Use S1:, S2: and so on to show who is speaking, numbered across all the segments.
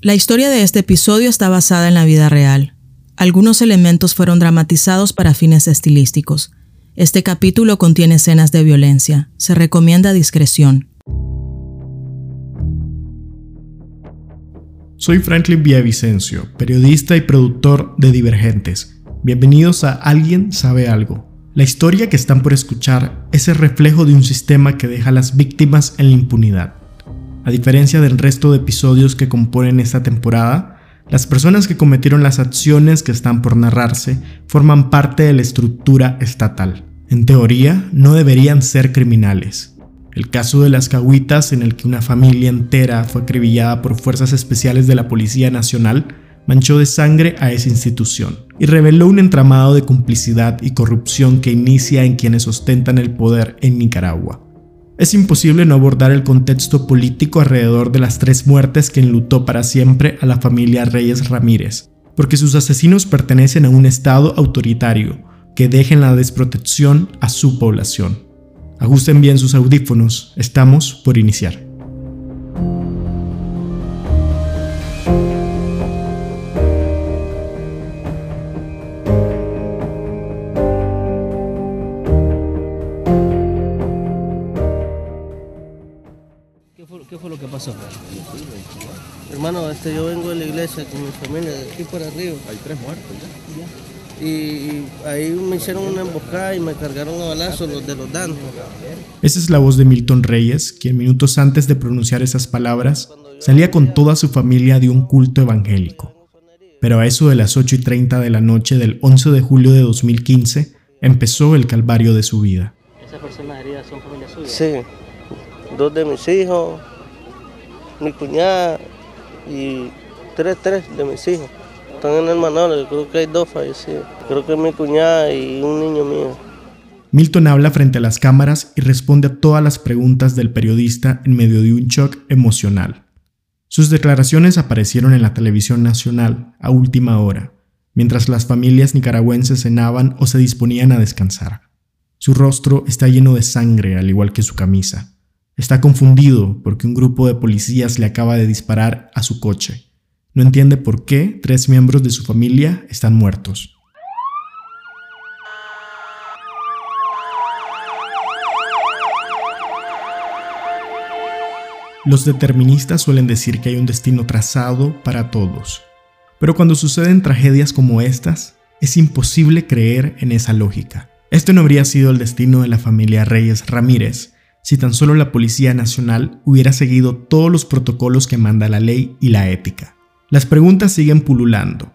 S1: La historia de este episodio está basada en la vida real. Algunos elementos fueron dramatizados para fines estilísticos. Este capítulo contiene escenas de violencia. Se recomienda discreción.
S2: Soy Franklin Villavicencio, periodista y productor de Divergentes. Bienvenidos a Alguien sabe algo. La historia que están por escuchar es el reflejo de un sistema que deja a las víctimas en la impunidad. A diferencia del resto de episodios que componen esta temporada, las personas que cometieron las acciones que están por narrarse forman parte de la estructura estatal. En teoría, no deberían ser criminales. El caso de las cahuitas, en el que una familia entera fue acribillada por fuerzas especiales de la Policía Nacional, manchó de sangre a esa institución y reveló un entramado de complicidad y corrupción que inicia en quienes ostentan el poder en Nicaragua. Es imposible no abordar el contexto político alrededor de las tres muertes que enlutó para siempre a la familia Reyes Ramírez, porque sus asesinos pertenecen a un Estado autoritario que dejen la desprotección a su población. Ajusten bien sus audífonos, estamos por iniciar.
S3: Hermano, este, yo vengo de la iglesia con mi familia, de aquí para arriba.
S4: Hay tres muertos
S3: ya. Y, ahí me hicieron una emboscada y me cargaron a balazos los de los dantos.
S2: Esa es la voz de Milton Reyes, quien minutos antes de pronunciar esas palabras salía con toda su familia de un culto evangélico. Pero a eso de las 8 y 30 de la noche del 11 de julio de 2015 empezó el calvario de su vida.
S3: ¿Esas personas heridas son familia suya? Sí, dos de mis hijos, mi cuñada y tres, tres de mis hijos. Están en el manual, creo que hay dos fallecidos. Creo que es mi cuñada y un niño mío.
S2: Milton habla frente a las cámaras y responde a todas las preguntas del periodista en medio de un shock emocional. Sus declaraciones aparecieron en la televisión nacional a última hora, mientras las familias nicaragüenses cenaban o se disponían a descansar. Su rostro está lleno de sangre, al igual que su camisa. Está confundido porque un grupo de policías le acaba de disparar a su coche. No entiende por qué tres miembros de su familia están muertos. Los deterministas suelen decir que hay un destino trazado para todos, pero cuando suceden tragedias como estas, es imposible creer en esa lógica. Este no habría sido el destino de la familia Reyes Ramírez, si tan solo la Policía Nacional hubiera seguido todos los protocolos que manda la ley y la ética. Las preguntas siguen pululando.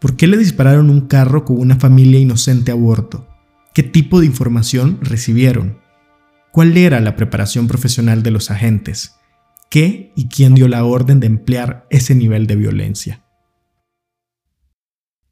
S2: ¿Por qué le dispararon un carro con una familia inocente a bordo? ¿Qué tipo de información recibieron? ¿Cuál era la preparación profesional de los agentes? ¿Qué y quién dio la orden de emplear ese nivel de violencia?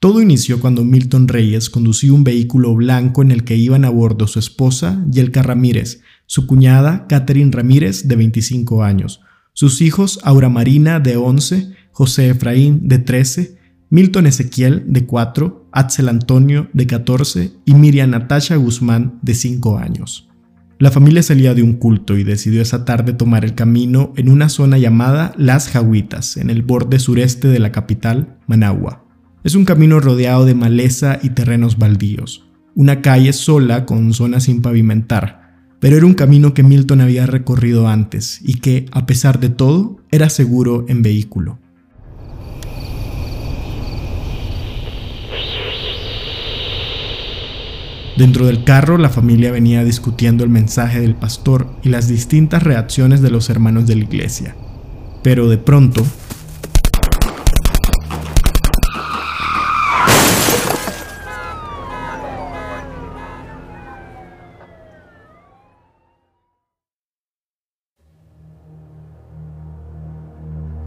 S2: Todo inició cuando Milton Reyes conducía un vehículo blanco en el que iban a bordo su esposa, Yelka Ramírez, su cuñada, Catherine Ramírez, de 25 años, sus hijos, Aura Marina, de 11, José Efraín, de 13, Milton Ezequiel, de 4, Axel Antonio, de 14 y Miriam Natasha Guzmán, de 5 años. La familia salía de un culto y decidió esa tarde tomar el camino en una zona llamada Las Jaguitas, en el borde sureste de la capital, Managua. Es un camino rodeado de maleza y terrenos baldíos, una calle sola con zonas sin pavimentar, pero era un camino que Milton había recorrido antes y que, a pesar de todo, era seguro en vehículo. Dentro del carro la familia venía discutiendo el mensaje del pastor y las distintas reacciones de los hermanos de la iglesia. Pero de pronto,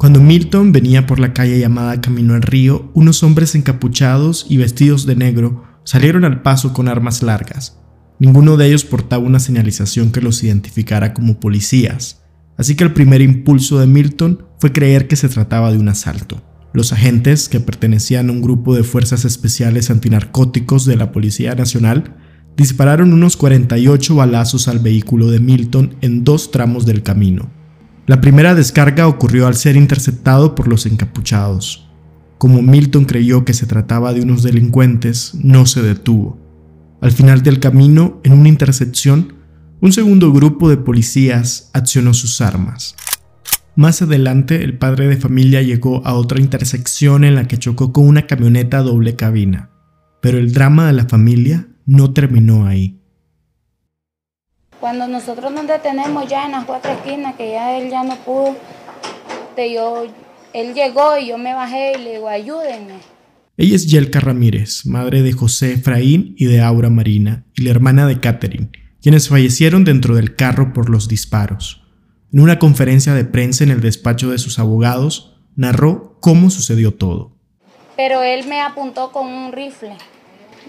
S2: Cuando Milton venía por la calle llamada Camino al Río, unos hombres encapuchados y vestidos de negro salieron al paso con armas largas. Ninguno de ellos portaba una señalización que los identificara como policías, así que el primer impulso de Milton fue creer que se trataba de un asalto. Los agentes, que pertenecían a un grupo de fuerzas especiales antinarcóticos de la Policía Nacional, dispararon unos 48 balazos al vehículo de Milton en dos tramos del camino. La primera descarga ocurrió al ser interceptado por los encapuchados. Como Milton creyó que se trataba de unos delincuentes, no se detuvo. Al final del camino, en una intersección, un segundo grupo de policías accionó sus armas. Más adelante, el padre de familia llegó a otra intersección en la que chocó con una camioneta doble cabina. Pero el drama de la familia no terminó ahí.
S4: Cuando nosotros nos detenemos ya en las cuatro esquinas, que ya él ya no pudo, yo, él llegó y yo me bajé y le digo, ayúdenme.
S2: Ella es Yelka Ramírez, madre de José Efraín y de Aura Marina, y la hermana de Catherine, quienes fallecieron dentro del carro por los disparos. En una conferencia de prensa en el despacho de sus abogados, narró cómo sucedió todo.
S4: Pero él me apuntó con un rifle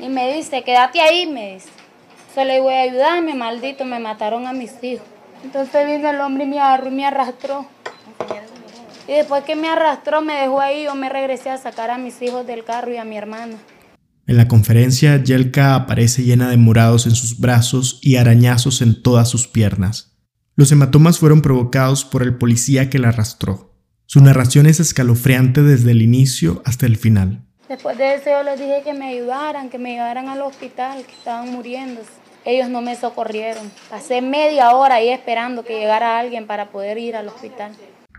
S4: y me dice, quédate ahí, me dice. Solo le voy a ayudarme, maldito, me mataron a mis hijos. Entonces vino el hombre y me agarró y me arrastró. Y después que me arrastró, me dejó ahí, yo me regresé a sacar a mis hijos del carro y a mi hermana.
S2: En la conferencia, Yelka aparece llena de morados en sus brazos y arañazos en todas sus piernas. Los hematomas fueron provocados por el policía que la arrastró. Su narración es escalofriante desde el inicio hasta el final.
S4: Después de eso yo les dije que me ayudaran, que me llevaran al hospital, que estaban muriéndose. Ellos no me socorrieron. Pasé media hora ahí esperando que llegara alguien para poder ir al hospital.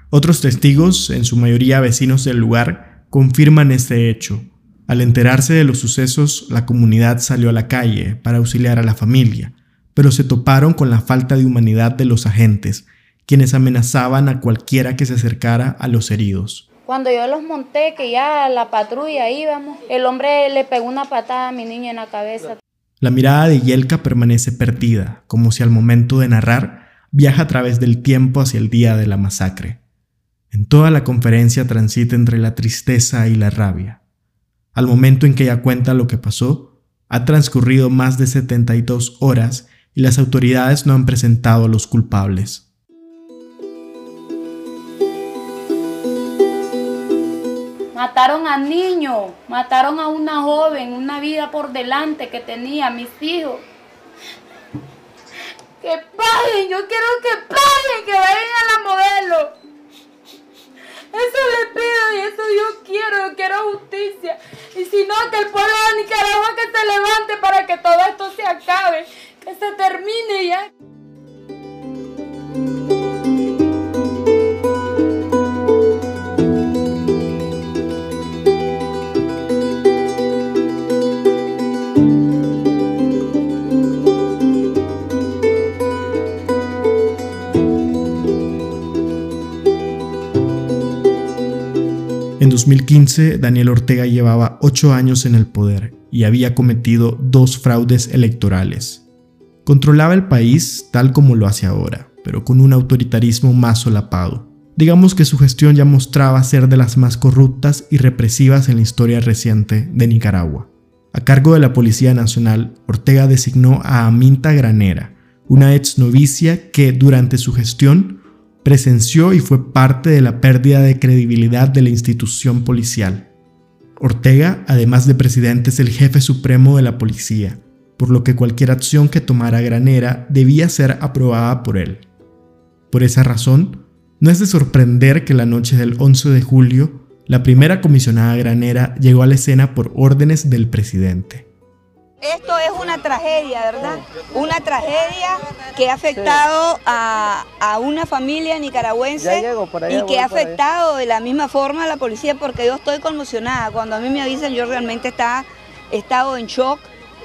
S2: Otros testigos, en su mayoría vecinos del lugar, confirman este hecho. Al enterarse de los sucesos, la comunidad salió a la calle para auxiliar a la familia, pero se toparon con la falta de humanidad de los agentes, quienes amenazaban a cualquiera que se acercara a los heridos.
S4: Cuando yo los monté, que ya la patrulla íbamos, el hombre le pegó una patada a mi niña en la cabeza.
S2: La mirada de Yelka permanece perdida, como si al momento de narrar viaja a través del tiempo hacia el día de la masacre. En toda la conferencia transita entre la tristeza y la rabia. Al momento en que ella cuenta lo que pasó, ha transcurrido más de 72 horas y las autoridades no han presentado a los culpables.
S4: Mataron a niños, mataron a una joven, una vida por delante que tenía, mis hijos. Que paguen, yo quiero que paguen, que vayan a la modelo. Eso le pido y eso yo quiero, yo quiero justicia. Y si no, que el pueblo de Nicaragua que se levante para que todo esto se acabe, que se termine ya.
S2: 2015, Daniel Ortega llevaba ocho años en el poder y había cometido dos fraudes electorales. Controlaba el país tal como lo hace ahora, pero con un autoritarismo más solapado. Digamos que su gestión ya mostraba ser de las más corruptas y represivas en la historia reciente de Nicaragua. A cargo de la Policía Nacional, Ortega designó a Aminta Granera, una ex novicia que durante su gestión presenció y fue parte de la pérdida de credibilidad de la institución policial. Ortega, además de presidente, es el jefe supremo de la policía, por lo que cualquier acción que tomara Granera debía ser aprobada por él. Por esa razón, no es de sorprender que la noche del 11 de julio, la primera comisionada Granera llegó a la escena por órdenes del presidente.
S5: Esto es una tragedia, ¿verdad? Una tragedia que ha afectado a, una familia nicaragüense y que ha afectado de la misma forma a la policía porque yo estoy conmocionada. Cuando a mí me avisan yo realmente está, he estado en shock.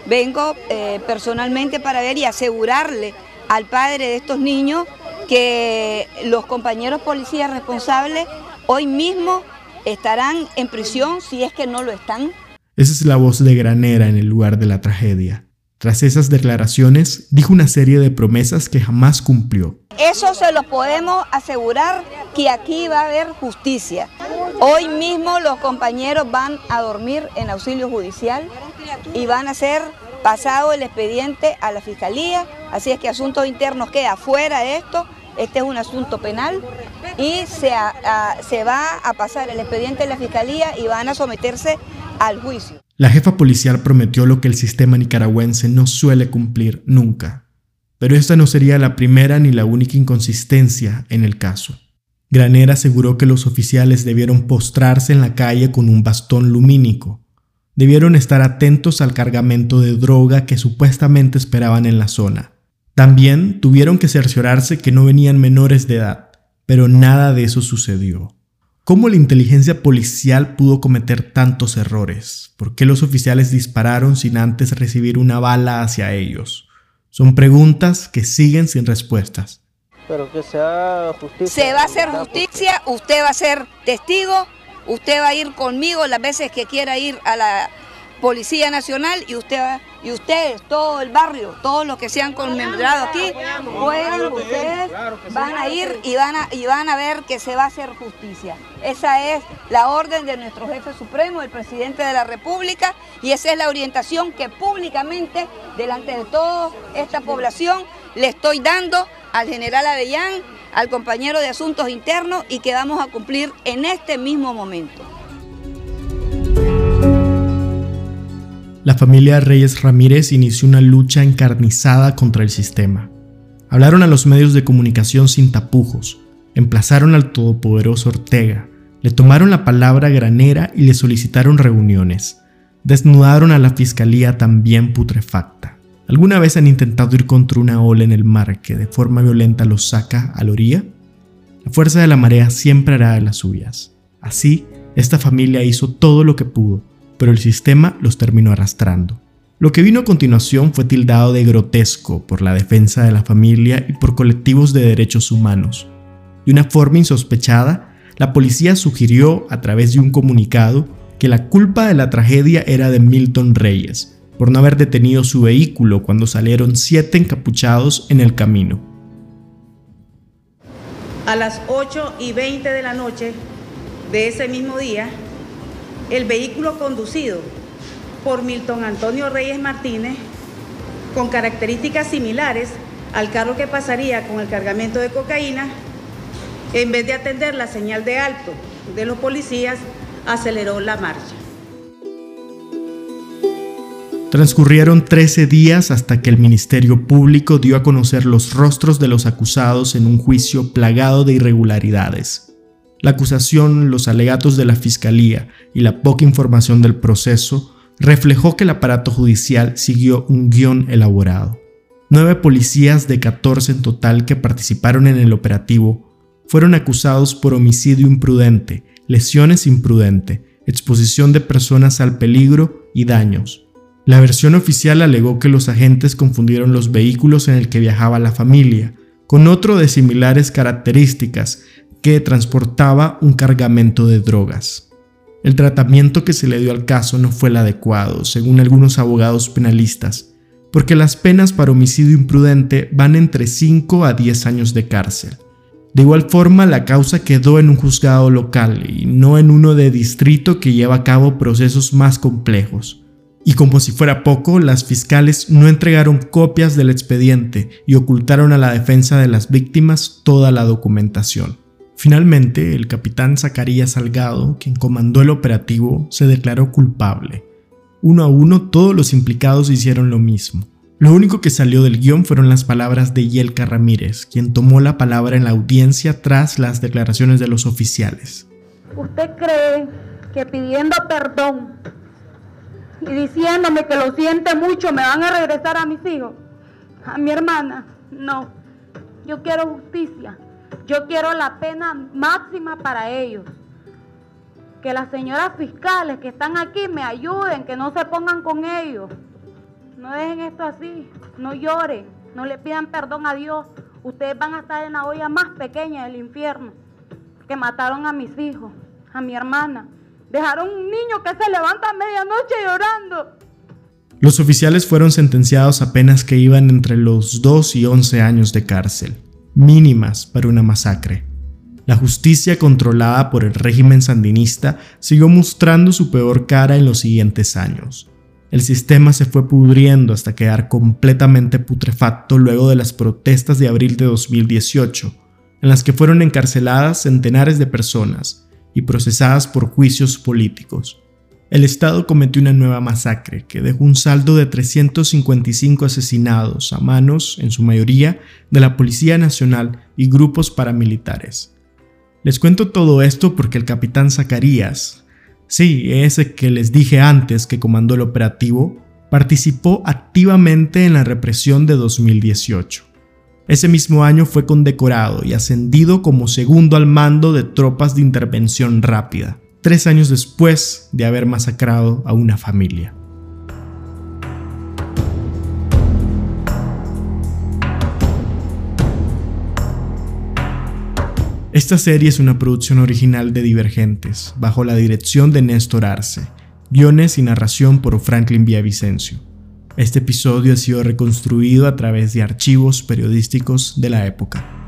S5: Vengo eh, personalmente para ver y asegurarle al padre de estos niños que los compañeros policías responsables hoy mismo estarán en prisión si es que no lo están
S2: esa es la voz de Granera en el lugar de la tragedia. Tras esas declaraciones, dijo una serie de promesas que jamás cumplió.
S5: Eso se lo podemos asegurar que aquí va a haber justicia. Hoy mismo los compañeros van a dormir en auxilio judicial y van a ser pasado el expediente a la fiscalía, así es que asuntos internos queda fuera de esto, este es un asunto penal y se, se va a pasar el expediente a la fiscalía y van a someterse
S2: La jefa policial prometió lo que el sistema nicaragüense no suele cumplir nunca, Pero esta no sería la primera ni la única inconsistencia en el caso. Graner aseguró que los oficiales debieron postrarse en la calle con un bastón lumínico. Debieron estar atentos al cargamento de droga que supuestamente esperaban en la zona. También tuvieron que cerciorarse que no venían menores de edad, pero nada de eso sucedió. ¿Cómo la inteligencia policial pudo cometer tantos errores? ¿Por qué los oficiales dispararon sin antes recibir una bala hacia ellos? Son preguntas que siguen sin respuestas.
S3: Pero que sea justicia.
S5: Se va a hacer justicia, usted va a ser testigo, usted va a ir conmigo las veces que quiera ir a la Policía Nacional y usted y ustedes, todo el barrio, todos los que se han conmemorado aquí, pueden, ustedes van a ir y van a, y van a ver que se va a hacer justicia. Esa es la orden de nuestro jefe supremo, el presidente de la República, y esa es la orientación que públicamente, delante de toda esta población, le estoy dando al general Avellán, al compañero de Asuntos Internos y que vamos a cumplir en este mismo momento.
S2: La familia Reyes Ramírez inició una lucha encarnizada contra el sistema. Hablaron a los medios de comunicación sin tapujos, emplazaron al todopoderoso Ortega, le tomaron la palabra granera y le solicitaron reuniones. Desnudaron a la fiscalía también putrefacta. ¿Alguna vez han intentado ir contra una ola en el mar que de forma violenta los saca a la orilla? La fuerza de la marea siempre hará de las suyas. Así, esta familia hizo todo lo que pudo, pero el sistema los terminó arrastrando. Lo que vino a continuación fue tildado de grotesco por la defensa de la familia y por colectivos de derechos humanos. De una forma insospechada, la policía sugirió, a través de un comunicado, que la culpa de la tragedia era de Milton Reyes, por no haber detenido su vehículo cuando salieron siete encapuchados en el camino.
S6: A las 8 y 20 de la noche de ese mismo día, el vehículo conducido por Milton Antonio Reyes Martínez, con características similares al carro que pasaría con el cargamento de cocaína, en vez de atender la señal de alto de los policías, aceleró la marcha.
S2: Transcurrieron 13 días hasta que el Ministerio Público dio a conocer los rostros de los acusados en un juicio plagado de irregularidades. La acusación, los alegatos de la Fiscalía y la poca información del proceso reflejó que el aparato judicial siguió un guion elaborado. Nueve policías de 14 en total que participaron en el operativo fueron acusados por homicidio imprudente, lesiones imprudente, exposición de personas al peligro y daños. La versión oficial alegó que los agentes confundieron los vehículos en el que viajaba la familia con otro de similares características que transportaba un cargamento de drogas. El tratamiento que se le dio al caso no fue el adecuado, según algunos abogados penalistas, porque las penas para homicidio imprudente van entre 5 a 10 años de cárcel. De igual forma, la causa quedó en un juzgado local y no en uno de distrito que lleva a cabo procesos más complejos. Y como si fuera poco, las fiscales no entregaron copias del expediente y ocultaron a la defensa de las víctimas toda la documentación. Finalmente, el capitán Zacarías Salgado, quien comandó el operativo, se declaró culpable. Uno a uno todos los implicados hicieron lo mismo. Lo único que salió del guion fueron las palabras de Yelka Ramírez, quien tomó la palabra en la audiencia tras las declaraciones de los oficiales.
S7: ¿Usted cree que pidiendo perdón y diciéndome que lo siente mucho, me van a regresar a mis hijos. A mi hermana, no. Yo quiero justicia. Yo quiero la pena máxima para ellos. Que las señoras fiscales que están aquí me ayuden, que no se pongan con ellos. No dejen esto así, no lloren, no le pidan perdón a Dios. Ustedes van a estar en la olla más pequeña del infierno. Que mataron a mis hijos, a mi hermana. Dejaron un niño que se levanta a medianoche llorando.
S2: Los oficiales fueron sentenciados apenas que iban entre los 2 y 11 años de cárcel, mínimas para una masacre. La justicia controlada por el régimen sandinista siguió mostrando su peor cara en los siguientes años. El sistema se fue pudriendo hasta quedar completamente putrefacto luego de las protestas de abril de 2018, en las que fueron encarceladas centenares de personas, y procesadas por juicios políticos. El Estado cometió una nueva masacre que dejó un saldo de 355 asesinados a manos, en su mayoría, de la Policía Nacional y grupos paramilitares. Les cuento todo esto porque el capitán Zacarías, sí, ese que les dije antes que comandó el operativo, participó activamente en la represión de 2018. Ese mismo año fue condecorado y ascendido como segundo al mando de tropas de intervención rápida tres años después de haber masacrado a una familia. Esta serie es una producción original de Divergentes, bajo la dirección de Néstor Arce, guiones y narración por Franklin Villavicencio. Este episodio ha sido reconstruido a través de archivos periodísticos de la época.